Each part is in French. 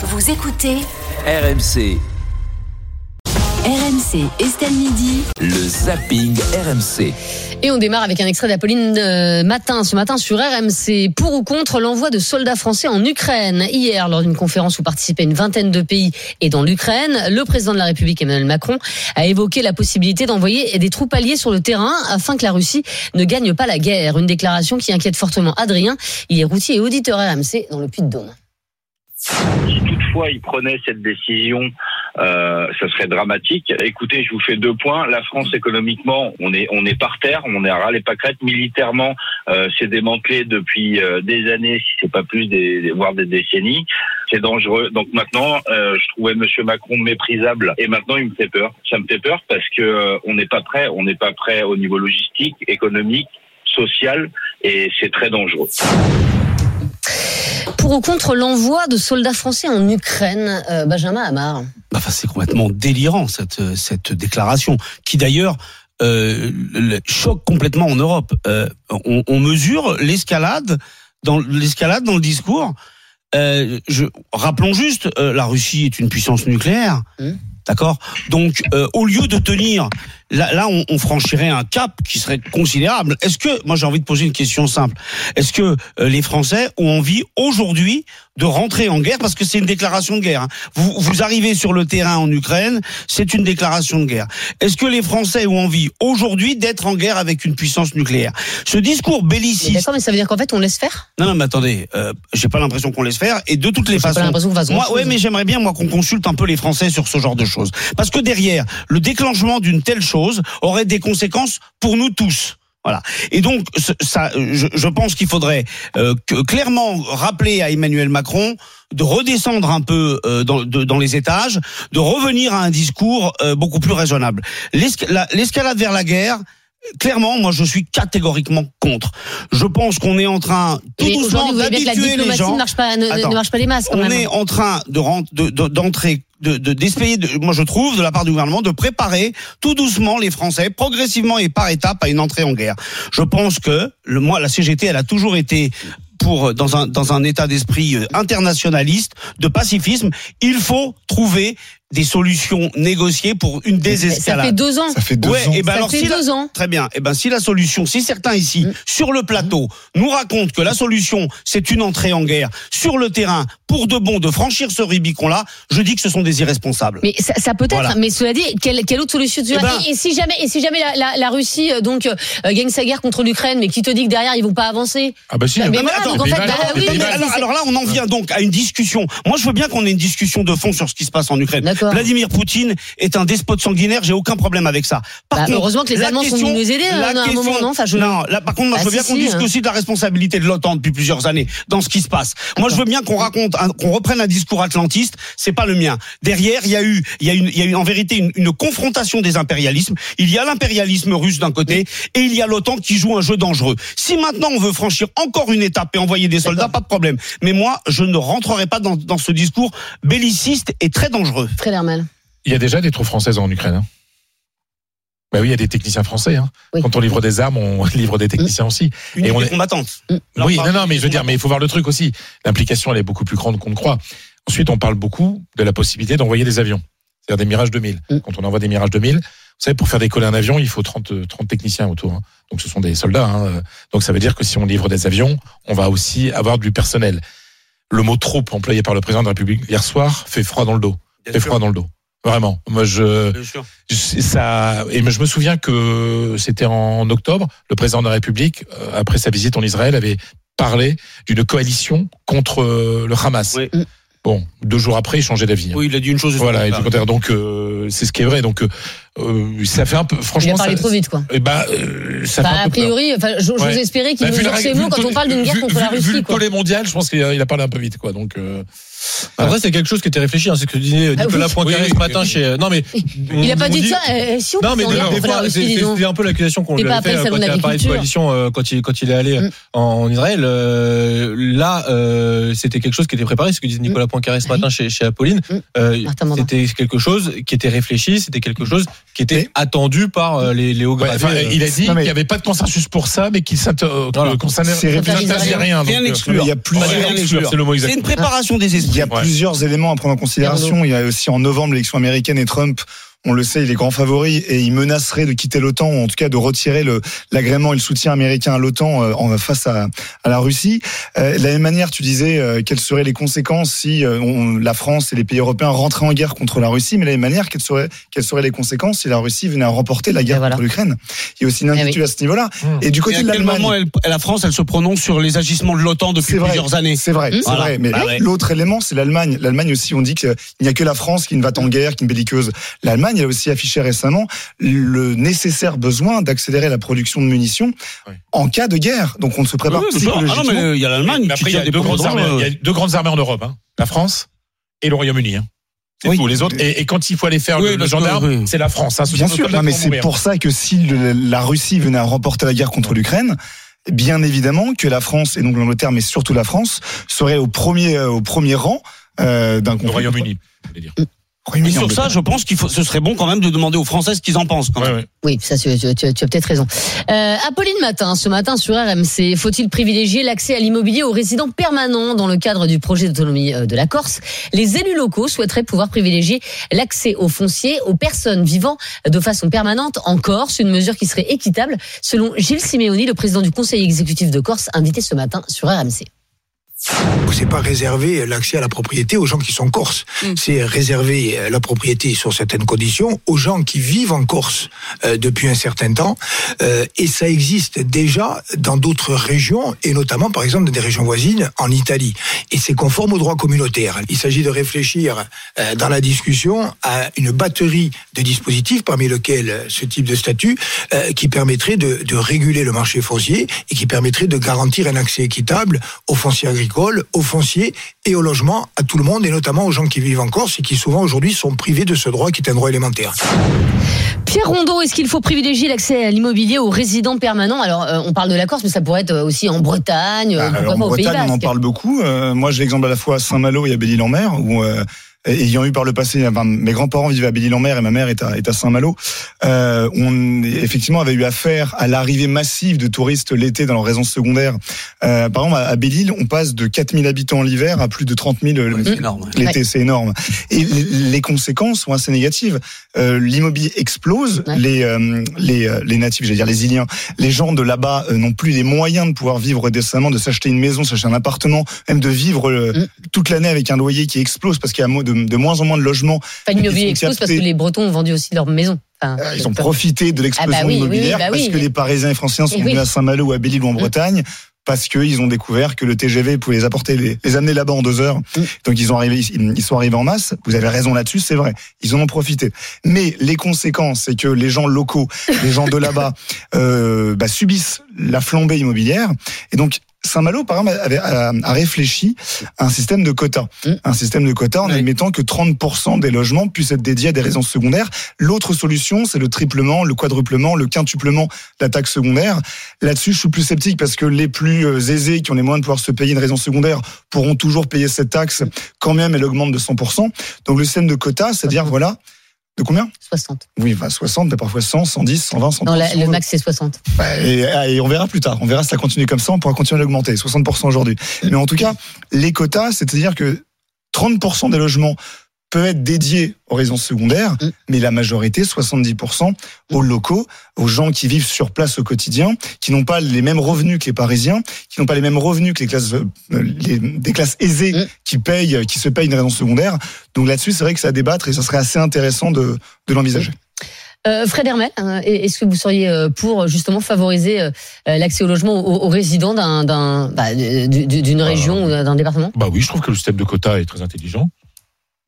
Vous écoutez RMC, RMC Estelle Midi. le zapping RMC. Et on démarre avec un extrait d'Apolline euh, Matin, ce matin sur RMC. Pour ou contre l'envoi de soldats français en Ukraine Hier, lors d'une conférence où participaient une vingtaine de pays et dans l'Ukraine, le président de la République Emmanuel Macron a évoqué la possibilité d'envoyer des troupes alliées sur le terrain afin que la Russie ne gagne pas la guerre. Une déclaration qui inquiète fortement Adrien. Il est routier et auditeur RMC dans le Puy-de-Dôme. Si toutefois il prenait cette décision, euh, ça serait dramatique. Écoutez, je vous fais deux points. La France économiquement, on est on est par terre, on est à ras les pâquerettes. Militairement, euh, c'est démantelé depuis euh, des années, si c'est pas plus, des, voire des décennies. C'est dangereux. Donc maintenant, euh, je trouvais Monsieur Macron méprisable, et maintenant il me fait peur. Ça me fait peur parce que euh, on n'est pas prêt. On n'est pas prêt au niveau logistique, économique, social, et c'est très dangereux. Pour ou contre l'envoi de soldats français en Ukraine, euh, Benjamin Hamar. Enfin, c'est complètement délirant cette euh, cette déclaration, qui d'ailleurs euh, choque complètement en Europe. Euh, on, on mesure l'escalade dans l'escalade dans le discours. Je, rappelons juste, la Russie est une puissance nucléaire. Mmh. D'accord? Donc, euh, au lieu de tenir, là, là, on, on franchirait un cap qui serait considérable. Est-ce que, moi, j'ai envie de poser une question simple. Est-ce que euh, les Français ont envie aujourd'hui de rentrer en guerre? Parce que c'est une déclaration de guerre. hein. Vous, vous arrivez sur le terrain en Ukraine, c'est une déclaration de guerre. Est-ce que les Français ont envie aujourd'hui d'être en guerre avec une puissance nucléaire? Ce discours belliciste. D'accord, mais ça veut dire qu'en fait on laisse faire? Non, non, mais attendez, euh, j'ai pas l'impression qu'on laisse faire. Et de toutes les J'ai pas façons, l'impression qu'on fasse moi, ouais, mais j'aimerais bien moi qu'on consulte un peu les Français sur ce genre de choses, parce que derrière, le déclenchement d'une telle chose aurait des conséquences pour nous tous. Voilà. Et donc, ça, je, pense qu'il faudrait euh, clairement rappeler à Emmanuel Macron de redescendre un peu euh, dans, les étages, de revenir à un discours euh, beaucoup plus raisonnable. L'esca- la- L'escalade vers la guerre. Clairement, moi, je suis catégoriquement contre. Je pense qu'on est en train tout Mais doucement d'habituer les gens. ne marche pas, ne, Attends. ne marche pas les masses quand On même. est en train de d'entrer, de, de, d'essayer de, moi je trouve, de la part du gouvernement, de préparer tout doucement les Français, progressivement et par étapes, à une entrée en guerre. Je pense que, le, moi, la CGT, elle a toujours été pour dans un dans un état d'esprit euh, internationaliste, de pacifisme. Il faut trouver des solutions négociées pour une Ça fait désescalade. deux ans. Ça fait deux Ouais, ans. et ben Ça alors fait si la- deux ans. Très bien. Eh ben, si la solution, si certains ici, Mm. sur le plateau, nous racontent que la solution, c'est une entrée en guerre sur le terrain, pour de bon, de franchir ce Rubicon-là, je dis que ce sont des irresponsables. Mais ça, ça peut être, Voilà. mais cela dit, quelle, quelle autre solution tu Eh ben- et, et si jamais, et si jamais la, la, la Russie euh, donc euh, gagne sa guerre contre l'Ukraine, mais qui te dit que derrière ils vont pas avancer Ah bah si. Mais Non, mais voilà, attends, donc en mais fait, voilà, bah oui, alors là, on en vient donc à une discussion. Moi, je veux bien qu'on ait une discussion de fond sur ce qui se passe en Ukraine. Vladimir Poutine est un despote sanguinaire, j'ai aucun problème avec ça. Par Bah, contre, heureusement que les Allemands sont venus nous aider, la à un moment, non Enfin, je- Non, là, par contre, moi, Bah, je veux bien qu'on si, discute hein. aussi de la responsabilité de l'OTAN depuis plusieurs années dans ce qui se passe. Moi, je veux bien qu'on raconte, qu'on reprenne un discours atlantiste. C'est pas le mien. Derrière, il y a eu, il y a une, il y a eu en vérité une, une confrontation des impérialismes. Il y a l'impérialisme russe d'un côté et il y a l'OTAN qui joue un jeu dangereux. Si maintenant on veut franchir encore une étape et envoyer des soldats, pas de problème. Mais moi, je ne rentrerai pas dans, dans ce discours belliciste et très dangereux. Il y a déjà des troupes françaises en Ukraine. hein. Bah oui, il y a des techniciens français. hein. Oui. Quand on livre des armes, on livre des techniciens aussi. Une Et on est- combattante. Mm. Oui, non, non, mais je veux dire, mais il faut voir le truc aussi. L'implication, elle est beaucoup plus grande qu'on ne croit. Ensuite, on parle beaucoup de la possibilité d'envoyer des avions, c'est-à-dire des Mirage 2000. Mm. Quand on envoie des Mirage 2000, vous savez, pour faire décoller un avion, il faut 30, euh, 30 techniciens autour. hein. Donc, ce sont des soldats. hein. Donc, ça veut dire que si on livre des avions, on va aussi avoir du personnel. Le mot troupe employé par le président de la République hier soir fait froid dans le dos. Sûr, froid dans le dos. Vraiment. Moi, je, bien sûr. c'est ça et je me souviens que c'était en octobre le président de la République euh, après sa visite en Israël avait parlé d'une coalition contre euh, le Hamas. Oui. Bon, deux jours après, il changeait d'avis. hein. Oui, il a dit une chose. Voilà, et du. Donc euh, c'est ce qui est vrai. Donc euh, ça fait un peu Il franchement a parlé ça, trop vite, quoi. eh ben, euh, ça Bah, fait un a priori, enfin, j'ose Ouais. espérer qu'il Bah, ses règle- mots quand on parle d'une guerre vu- contre la vu- Vu Russie, le tollé mondial, je pense qu'il a, il a parlé un peu vite, quoi. Donc euh, Après, c'est quelque chose qui était réfléchi. Hein, c'est ce que disait Ah Nicolas oui. Poincaré Oui, ce matin oui. chez. Non, mais. Il a on- pas dit dit- ça. euh, si on Non, mais c'était un peu l'accusation qu'on lui le fait euh, quand il a parlé de coalition euh, quand il quand il est allé Mm. en, Israël. Euh, là, euh, c'était quelque chose qui était préparé. Ce que disait Nicolas Poincaré ce Oui. matin chez, chez Apolline. Mm. Euh, c'était quelque chose qui était réfléchi. C'était quelque chose qui était attendu par euh, les, les hauts Ouais, gradés. euh, il a dit qu'il n'y avait pas de consensus pour ça, mais qu'il s'int- euh, Voilà. que concernait C'est qu'il n'interdisait rien. Rien euh. Il y a plusieurs, rien c'est une préparation des il y esprits. a Ouais. plusieurs éléments à prendre en considération. Il y a aussi en novembre l'élection américaine et Trump. On le sait, il est grand favori et il menacerait de quitter l'OTAN ou en tout cas de retirer le l'agrément et le soutien américain à l'OTAN euh, en face à, à la Russie. Euh, de la même manière, tu disais euh, quelles seraient les conséquences si euh, on- la France et les pays européens rentraient en guerre contre la Russie, mais de la même manière, quelles seraient quelles seraient les conséquences si la Russie venait à remporter la guerre voilà. contre l'Ukraine? Il y a aussi une Eh inquiétude à ce niveau-là. Mmh. Et du Et côté à de quel l'Allemagne, la France, elle se prononce sur les agissements de l'OTAN depuis vrai. plusieurs années? C'est vrai, Mmh. c'est Voilà. vrai. Mais Bah ouais. l'autre élément, c'est l'Allemagne. L'Allemagne aussi, on dit qu'il n'y a que la France qui ne va en guerre, qui est belliqueuse. L'Allemagne, elle a aussi affiché récemment le nécessaire besoin d'accélérer la production de munitions en cas de guerre. Donc on se prépare Oui. Ah non, mais il y a l'Allemagne après, il y a deux grandes armées. Il y a euh, deux grandes armées en Europe, hein. la France et le Royaume-Uni. hein. C'est Oui. tout. Les autres. Et, et quand il faut aller faire Oui, le, le gendarme, oui. c'est la France. Hein. Ce Bien sûr, non, mais c'est pour ça que si le- la Russie venait à remporter la guerre contre l'Ukraine, bien évidemment que la France, et donc l'Angleterre, mais surtout la France, serait au premier, euh, au premier rang euh, d'un Le conflit. Royaume-uni. Et sur ça, je pense qu'il faut, ce serait bon quand même de demander aux Français ce qu'ils en pensent. Quand Ouais, même. ouais. Oui, ça, tu, tu- tu- tu as peut-être raison. Euh, Apolline Matin, ce matin sur RMC, faut-il privilégier l'accès à l'immobilier aux résidents permanents dans le cadre du projet d'autonomie euh, de la Corse? Les élus locaux souhaiteraient pouvoir privilégier l'accès aux fonciers aux personnes vivant de façon permanente en Corse, une mesure qui serait équitable, selon Gilles Simeoni, le président du conseil exécutif de Corse, invité ce matin sur RMC. C'est pas réserver l'accès à la propriété aux gens qui sont corses. C'est réserver euh, la propriété sur certaines conditions aux gens qui vivent en Corse euh, depuis un certain temps. Euh, et ça existe déjà dans d'autres régions, et notamment par exemple dans des régions voisines en Italie. Et c'est conforme au droit communautaire. Il s'agit de réfléchir euh, dans la discussion à une batterie de dispositifs, parmi lesquels ce type de statut, qui permettrait de, de réguler le marché foncier et qui permettrait de garantir un accès équitable aux fonciers agricoles, aux fonciers et au logement à tout le monde, et notamment aux gens qui vivent en Corse et qui souvent aujourd'hui sont privés de ce droit qui est un droit élémentaire. Pierre Rondeau, est-ce qu'il faut privilégier l'accès à l'immobilier aux résidents permanents? Alors, euh, on parle de la Corse, mais ça pourrait être aussi en Bretagne, euh, Bah, alors, pas en au Pays Bretagne, on en parle beaucoup. Euh, moi, j'ai l'exemple à la fois à Saint-Malo et à Belle-Île-en-Mer, où euh, ayant eu par le passé, enfin, mes grands-parents vivaient à Belle-Île-en-Mer et ma mère est à, est à Saint-Malo. Euh, on effectivement avait eu affaire à l'arrivée massive de touristes l'été dans leur résidence secondaire. Euh, par exemple, à, Belle-Île, on passe de 4000 habitants l'hiver à plus de 30 000 le- C'est énorme. L'été, c'est énorme. Et les conséquences sont assez négatives. Euh, L'immobilier explose. Ouais. Les, euh, les, euh, les natifs, j'allais dire les Iliens, les gens de là-bas euh, n'ont plus les moyens de pouvoir vivre décemment, de s'acheter une maison, s'acheter un appartement, même de vivre euh, Mm. toute l'année avec un loyer qui explose parce qu'il y a de, de moins en moins de logements. Enfin, l'immobilier explose parce que les Bretons ont vendu aussi leur maison. Enfin, Euh, Ils ont profité de l'explosion Ah bah oui, immobilière oui, bah parce que les Parisiens et Franciens sont venus à Saint-Malo ou à Belle-Île ou en Mm. Bretagne parce qu'ils ont découvert que le TGV pouvait les apporter, les, les amener là-bas en deux heures. Mm. Donc ils ont arrivé, ils ils sont arrivés en masse. Vous avez raison là-dessus, c'est vrai. Ils en ont profité. Mais les conséquences, c'est que les gens locaux, les gens de là-bas, euh, bah, subissent la flambée immobilière. Et donc Saint-Malo, par exemple, avait, a, a réfléchi à un système de quotas. Mm. Un système de quotas en Oui. admettant que 30% des logements puissent être dédiés à des résidences secondaires. L'autre solution, c'est le triplement, le quadruplement, le quintuplement de la taxe secondaire. Là-dessus, je suis plus sceptique parce que les plus euh, aisés, qui ont les moyens de pouvoir se payer une résidence secondaire, pourront toujours payer cette taxe quand même elle augmente de 100%. Donc le système de quotas, c'est-à-dire, voilà, de combien 60. Oui, bah 60, mais parfois 100, 110, 120, 130. Non, la- le max, c'est 60. Bah, Et, et on verra plus tard. On verra si ça continue comme ça. On pourra continuer à l'augmenter. 60% aujourd'hui. Mais en tout cas, les quotas, c'est-à-dire que 30% des logements peuvent être dédiés aux résidences secondaires, Mm. mais la majorité, 70%, aux locaux, aux gens qui vivent sur place au quotidien, qui n'ont pas les mêmes revenus que les Parisiens, qui n'ont pas les mêmes revenus que les classes, euh, les- des classes aisées Mm. qui payent, qui se payent une résidence secondaire. Donc là-dessus, c'est vrai que ça à débattre et ça serait assez intéressant de, de l'envisager. Euh, Fred Hermel, hein, est-ce que vous seriez euh, pour justement favoriser euh, l'accès au logement aux, aux résidents d'un, d'un, bah, d'une région ou d'un département? Bah oui, je trouve que le système de quota est très intelligent.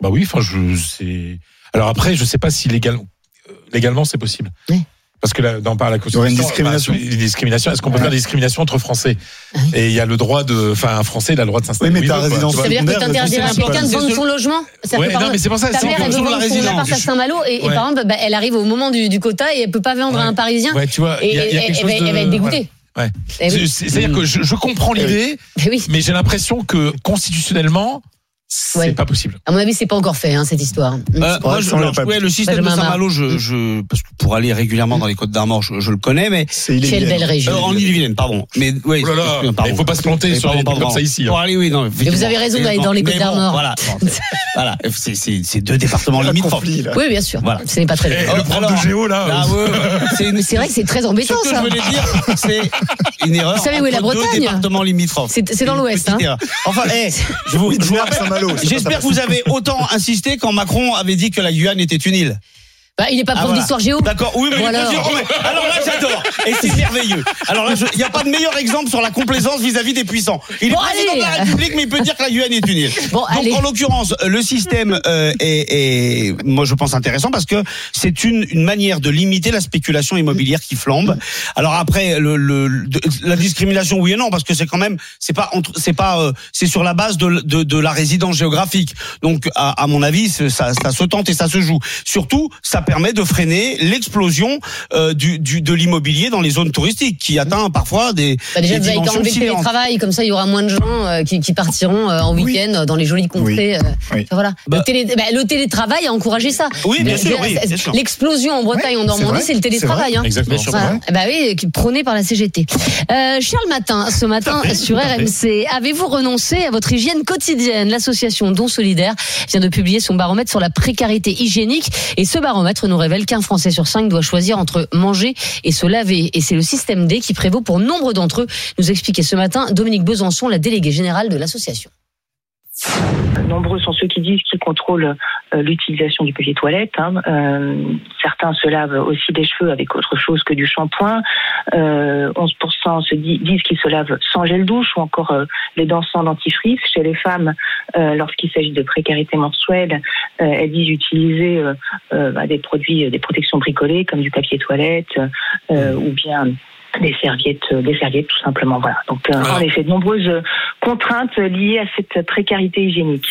Bah oui, enfin, je c'est. Alors après, je sais pas si légal... euh, légalement c'est possible. Oui. Parce que là, dans par la y aurait une Constitution, discrimination. bah, une discrimination. Est-ce qu'on peut Ouais. faire des discriminations entre Français. Et il y a le droit de, enfin, un Français, il a le droit de s'installer. Oui, mais il ta résidence. Ça veut dire que t'interdirais à c'est quelqu'un de vendre son logement C'est-à-dire Ouais, par non, mais c'est pour ça. Ta c'est mère, elle veut vendre son appart à Je- Saint-Malo et, par exemple, bah, elle arrive au moment du, du quota et elle peut pas vendre à un Parisien Ouais, tu vois, et, il y a, il y a et- quelque elle chose va- de. elle va être dégoûtée. Ouais. Eh C'est-à-dire que je, comprends l'idée, Eh mais j'ai l'impression que constitutionnellement, c'est Ouais. pas possible. À mon avis, c'est pas encore fait, hein, cette histoire. Euh, moi, je, alors, ouais, le système de Benjamin. Saint-Malo, je, je, parce que pour aller régulièrement dans les Côtes d'Armor, je, je le connais, mais C'est Quelle belle région. euh, en Ille-et-Vilaine, pardon. Mais oui, Oh là là, excusez-moi, pardon. il faut pas se planter sur pardon. comme ça ici, hein. Bon, allez, oui, non, Mais vous avez raison d'aller dans les Côtes d'Armor. Voilà, bon, voilà, c'est deux départements un là. Oui, bien sûr. Voilà. Ce n'est pas très Eh, le prof de géo là. Ah, ouais, ouais. c'est une- Mais c'est vrai que c'est très Ce embêtant, que ça. je voulais dire, c'est une erreur. Vous savez où est la Bretagne limitrophes. C'est- c'est dans l'Ouest, hein. Enfin, eh, je vous, rappelle. J'espère que vous avez autant insisté quand Macron avait dit que la Guyane était une île. Bah, il n'est pas Ah, prof voilà. d'histoire géo. D'accord, oui, mais Bon, alors. mais- alors là, j'adore. Et c'est merveilleux. Alors là, il n'y a pas de meilleur exemple sur la complaisance vis-à-vis des puissants. Il est président allez. de la République, mais il peut dire que la Guyane est une île. Bon, Donc, allez. en l'occurrence, le système euh, est, est, moi, je pense intéressant parce que c'est une, une manière de limiter la spéculation immobilière qui flambe. Alors après, le, le, de- la discrimination, oui et non, parce que c'est quand même, c'est pas, c'est pas, euh, c'est sur la base de, de, de la résidence géographique. Donc, à, à mon avis, ça, ça se tente et ça se joue. Surtout, ça permet de freiner l'explosion euh, du, du, de l'immobilier dans les zones touristiques, qui atteint parfois des, Bah, déjà, des vous avez enlever le télétravail, comme ça, il y aura moins de gens euh, qui, qui partiront euh, en Oui. week-end dans les jolies contrées. euh, Oui. enfin, voilà. Bah- le, télé, bah, le télétravail a encouragé ça. Oui, bien sûr, oui. L'explosion en Bretagne, en Normandie, c'est le télétravail. Hein. Exactement. Bien sûr. Voilà. Eh Bah oui, prôné par la CGT. Euh, Charles Matin, ce matin fait, sur. RMC, avez-vous renoncé à votre hygiène quotidienne? L'association Don Solidaire vient de publier son baromètre sur la précarité hygiénique et ce baromètre nous révèle qu'un Français sur cinq doit choisir entre manger et se laver. Et c'est le système D qui prévaut pour nombre d'entre eux, nous expliquait ce matin Dominique Besançon, la déléguée générale de l'association. Nombreux sont ceux qui disent qu'ils contrôlent euh, l'utilisation du papier toilette. hein. Euh, certains se lavent aussi des cheveux avec autre chose que du shampoing. Euh, 11% se di- disent qu'ils se lavent sans gel douche ou encore euh, les dents sans dentifrice. Chez les femmes, lorsqu'il s'agit de précarité menstruelle, euh, elles disent utiliser bah, des produits, des protections bricolées comme du papier toilette euh, ou bien des serviettes, des serviettes tout simplement. Voilà. Donc euh, en effet, de nombreuses contraintes liées à cette précarité hygiénique.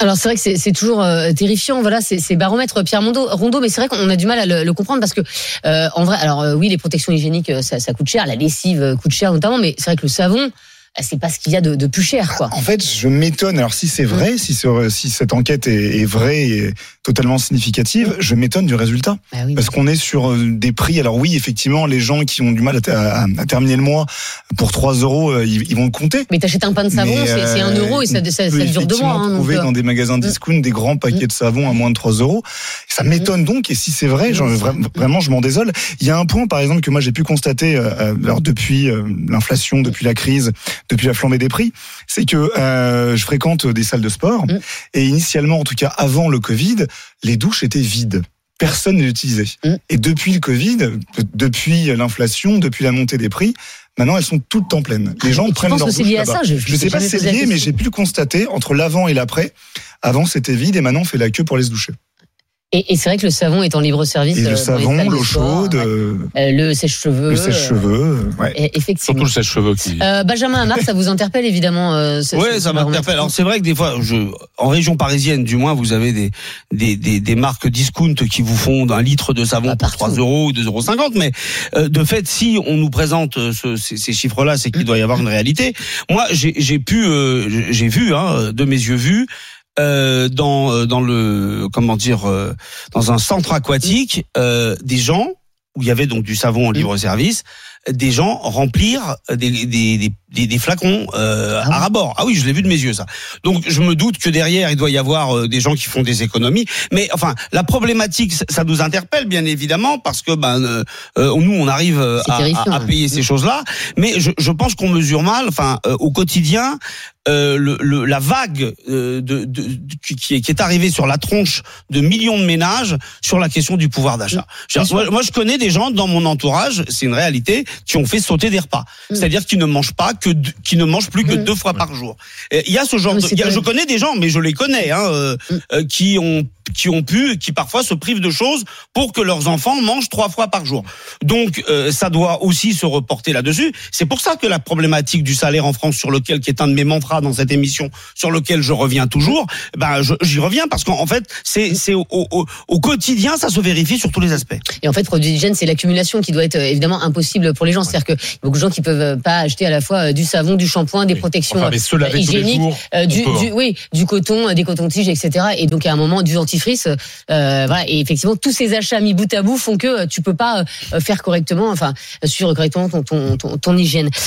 Alors c'est vrai que c'est toujours euh, terrifiant, voilà, c'est c'est baromètre Pierre Mondo, Rondeau, mais c'est vrai qu'on a du mal à le, le comprendre parce que euh, en vrai, alors euh, oui, les protections hygiéniques, euh, ça, ça coûte cher, la lessive euh, coûte cher notamment, mais c'est vrai que le savon, c'est pas ce qu'il y a de, de plus cher, quoi. En fait, je m'étonne. Alors, si c'est vrai, si, ce- si cette enquête est, est vraie et totalement significative, je m'étonne du résultat. Bah oui. Parce qu'on est sur euh, des prix. Alors oui, effectivement, les gens qui ont du mal à, à- à terminer le mois pour 3 euros, euh, ils, ils vont le compter. Mais t'achètes un pain de savon, c'est c'est un euh, euro et ça, ça, ça dure deux mois. Hein, donc, trouver euh, dans des magasins discount des grands paquets de savon à moins de 3 euros. Ça m'étonne donc. Et si c'est vrai, genre, vra- vraiment, je m'en désole. Il y a un point, par exemple, que moi j'ai pu constater alors, depuis l'inflation, depuis la crise, depuis la flambée des prix, c'est que euh, je fréquente des salles de sport. Mm. Et initialement, en tout cas avant le Covid, les douches étaient vides. Personne ne l'utilisait. Mm. Et depuis le Covid, de- depuis l'inflation, depuis la montée des prix, maintenant elles sont toutes en pleine. Les gens tu prennent leur douche lié à là-bas. ça Je, Je sais pas si c'est lié, mais j'ai pu le constater entre l'avant et l'après. Avant, c'était vide et maintenant, on fait la queue pour aller se doucher. Et, et c'est vrai que le savon est en libre service. Et le savon, l'eau chaude, ouais. euh, Euh, le sèche-cheveux. le sèche-cheveux. euh, ouais. Effectivement. Surtout le sèche-cheveux qui. Euh, Benjamin Amar, ça vous interpelle évidemment. Euh, ce- Oui, ce- ça m'interpelle. Alors c'est vrai que des fois, je, en région parisienne, du moins, vous avez des des, des, des marques discount qui vous font un litre de savon Ah, pour partout. 3 euros ou 2,50 euros. Mais euh, de fait, si on nous présente ce- ces, ces chiffres-là, c'est qu'il doit y avoir une réalité. Moi, j'ai j'ai pu, euh, j'ai vu, hein, de mes yeux vus. Euh, dans euh, dans le comment dire euh, dans un centre aquatique euh, des gens où il y avait donc du savon en libre service des gens remplir des, des, des, des, flacons euh, Ah à rabord. Ah oui, je l'ai vu de mes yeux ça. Donc je me doute que derrière il doit y avoir euh, des gens qui font des économies. Mais enfin, la problématique, ça- nous interpelle bien évidemment parce que ben euh, euh, nous on arrive euh, à, à- à hein. payer ces choses-là. Mais je, je pense qu'on mesure mal. Enfin, euh, au quotidien. Euh, le, le- la vague euh, de, de- de- qui, qui est, qui est arrivée sur la tronche de millions de ménages sur la question du pouvoir d'achat. Moi, je connais des gens dans mon entourage, c'est une réalité, qui ont fait sauter des repas. Mm. C'est-à-dire qu'ils ne mangent pas que deux- qui ne mangent plus que Mm. deux fois par jour. Il y a ce genre de, y a- je connais des gens, mais je les connais, hein, euh, Mm. euh, qui ont qui ont pu, qui parfois se privent de choses pour que leurs enfants mangent trois fois par jour. Donc euh, ça doit aussi se reporter là-dessus. C'est pour ça que la problématique du salaire en France, sur lequel qui est un de mes mantras dans cette émission, sur lequel je reviens toujours, ben j'y reviens parce qu'en en fait c'est c'est au, au, au quotidien ça se vérifie sur tous les aspects. Et en fait, produit d'hygiène, c'est l'accumulation qui doit être euh, évidemment impossible pour les gens. C'est-à-dire que beaucoup de gens qui peuvent euh, pas acheter à la fois euh, du savon, du shampoing, des protections Enfin, mais hygiéniques, jours, euh, on du, peut, hein. du- oui, du coton, des cotons-tiges, etc. Et donc à un moment du dentifrice, euh, voilà. Et effectivement, tous ces achats mis bout à bout font que tu peux pas faire correctement, enfin, suivre correctement ton ton, ton, ton hygiène.